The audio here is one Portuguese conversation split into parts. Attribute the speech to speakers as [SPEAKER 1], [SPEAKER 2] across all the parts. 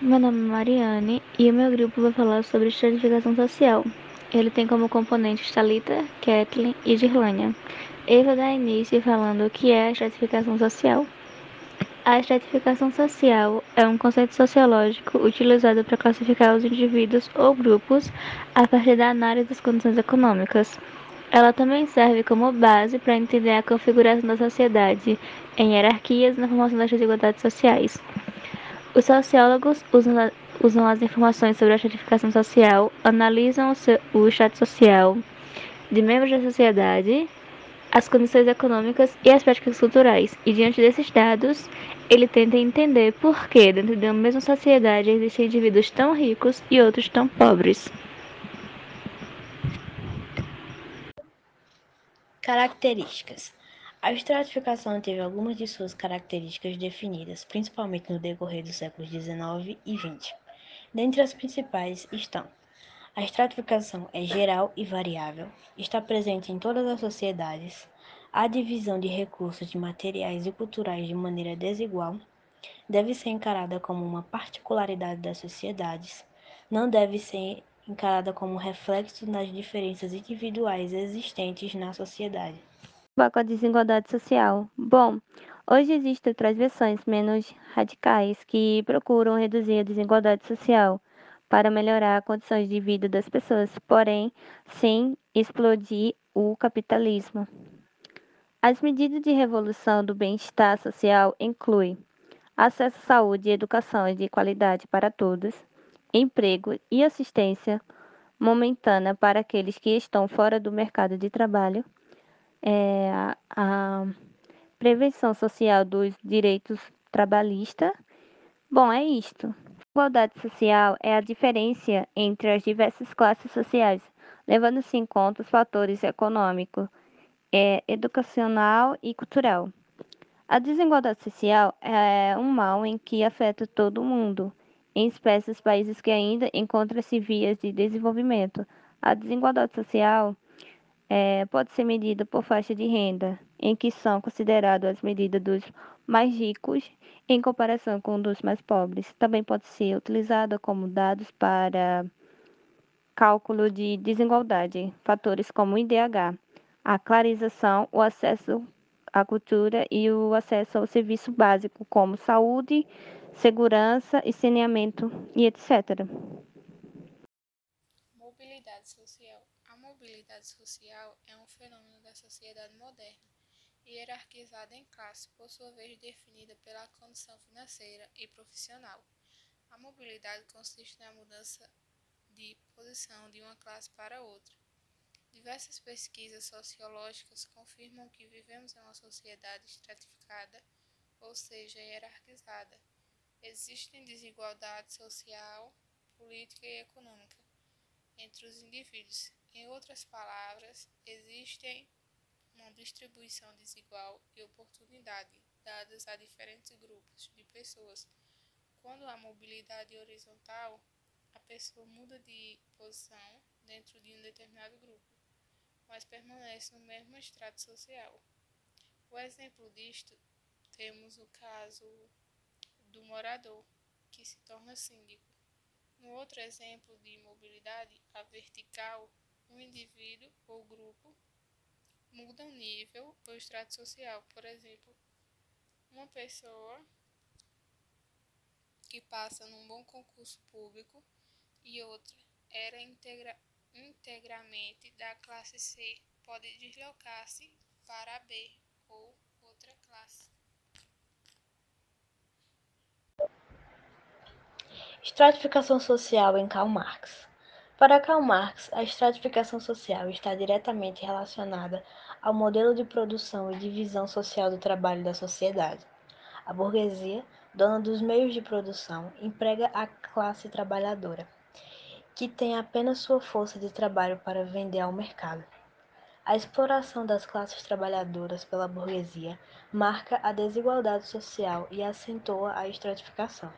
[SPEAKER 1] Meu nome é Mariane e o meu grupo vai falar sobre estratificação social. Ele tem como componentes Talita, Kathleen e Girlânia. Eu vou dar início falando o que é a estratificação social. A estratificação social é um conceito sociológico utilizado para classificar os indivíduos ou grupos a partir da análise das condições econômicas. Ela também serve como base para entender a configuração da sociedade em hierarquias na formação das desigualdades sociais. Os sociólogos usam, usam as informações sobre a estratificação social, analisam o, seu, o estado social de membros da sociedade, as condições econômicas e as práticas culturais, e diante desses dados, ele tenta entender por que, dentro de uma mesma sociedade, existem indivíduos tão ricos e outros tão pobres.
[SPEAKER 2] Características a estratificação teve algumas de suas características definidas, principalmente no decorrer dos séculos XIX e XX. Dentre as principais estão: a estratificação é geral e variável, está presente em todas as sociedades, a divisão de recursos de materiais e culturais de maneira desigual, deve ser encarada como uma particularidade das sociedades, não deve ser encarada como reflexo das diferenças individuais existentes na sociedade
[SPEAKER 3] com a desigualdade social? Bom, hoje existem outras versões menos radicais que procuram reduzir a desigualdade social para melhorar as condições de vida das pessoas, porém, sem explodir o capitalismo. As medidas de revolução do bem-estar social incluem acesso à saúde e educação de qualidade para todos, emprego e assistência momentânea para aqueles que estão fora do mercado de trabalho, é, a, prevenção social dos direitos trabalhistas. Bom, é isto. Igualdade social é a diferença entre as diversas classes sociais, levando-se em conta os fatores econômico, é, educacional e cultural. A desigualdade social é um mal em que afeta todo mundo, em espécies países que ainda encontram-se vias de desenvolvimento. A desigualdade social é, pode ser medida por faixa de renda, em que são consideradas as medidas dos mais ricos em comparação com dos mais pobres. Também pode ser utilizada como dados para cálculo de desigualdade, fatores como o IDH, a clarização, o acesso à cultura e o acesso ao serviço básico, como saúde, segurança e saneamento e etc.
[SPEAKER 4] Mobilidade social mobilidade social é um fenômeno da sociedade moderna, hierarquizada em classe, por sua vez definida pela condição financeira e profissional. A mobilidade consiste na mudança de posição de uma classe para outra. Diversas pesquisas sociológicas confirmam que vivemos em uma sociedade estratificada, ou seja, hierarquizada. Existem desigualdade social, política e econômica entre os indivíduos, em outras palavras, existem uma distribuição desigual de oportunidade dadas a diferentes grupos de pessoas. Quando há mobilidade horizontal, a pessoa muda de posição dentro de um determinado grupo, mas permanece no mesmo estrato social. O exemplo disto temos o caso do morador, que se torna síndico. No outro exemplo de mobilidade, a vertical, um indivíduo ou grupo muda o nível ou extrato social. Por exemplo, uma pessoa que passa num bom concurso público e outra era integra integramente da classe C pode deslocar-se para B ou outra classe.
[SPEAKER 2] Estratificação social em Karl Marx. Para Karl Marx, a estratificação social está diretamente relacionada ao modelo de produção e divisão social do trabalho da sociedade. A burguesia, dona dos meios de produção, emprega a classe trabalhadora, que tem apenas sua força de trabalho para vender ao mercado. A exploração das classes trabalhadoras pela burguesia marca a desigualdade social e acentua a estratificação.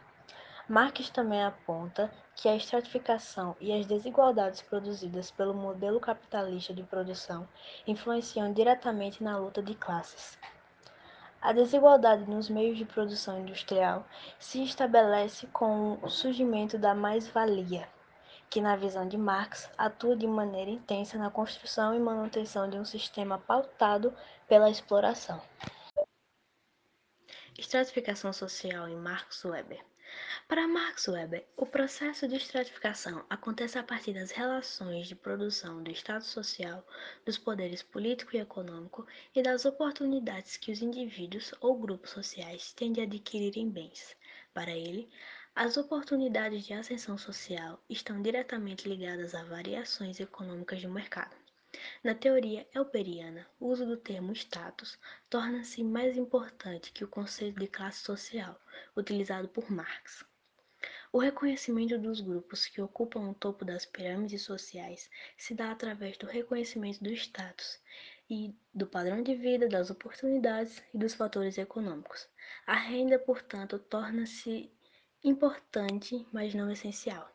[SPEAKER 2] Marx também aponta que a estratificação e as desigualdades produzidas pelo modelo capitalista de produção influenciam diretamente na luta de classes. A desigualdade nos meios de produção industrial se estabelece com o surgimento da mais-valia, que, na visão de Marx, atua de maneira intensa na construção e manutenção de um sistema pautado pela exploração. Estratificação social em Marx Weber. Para Marx Weber, o processo de estratificação acontece a partir das relações de produção do Estado social, dos poderes político e econômico e das oportunidades que os indivíduos ou grupos sociais têm de adquirirem bens. Para ele, as oportunidades de ascensão social estão diretamente ligadas a variações econômicas do mercado. Na teoria elperiana, o uso do termo status torna-se mais importante que o conceito de classe social, utilizado por Marx. O reconhecimento dos grupos que ocupam o topo das pirâmides sociais se dá através do reconhecimento do status e do padrão de vida, das oportunidades e dos fatores econômicos. A renda, portanto, torna-se importante, mas não essencial.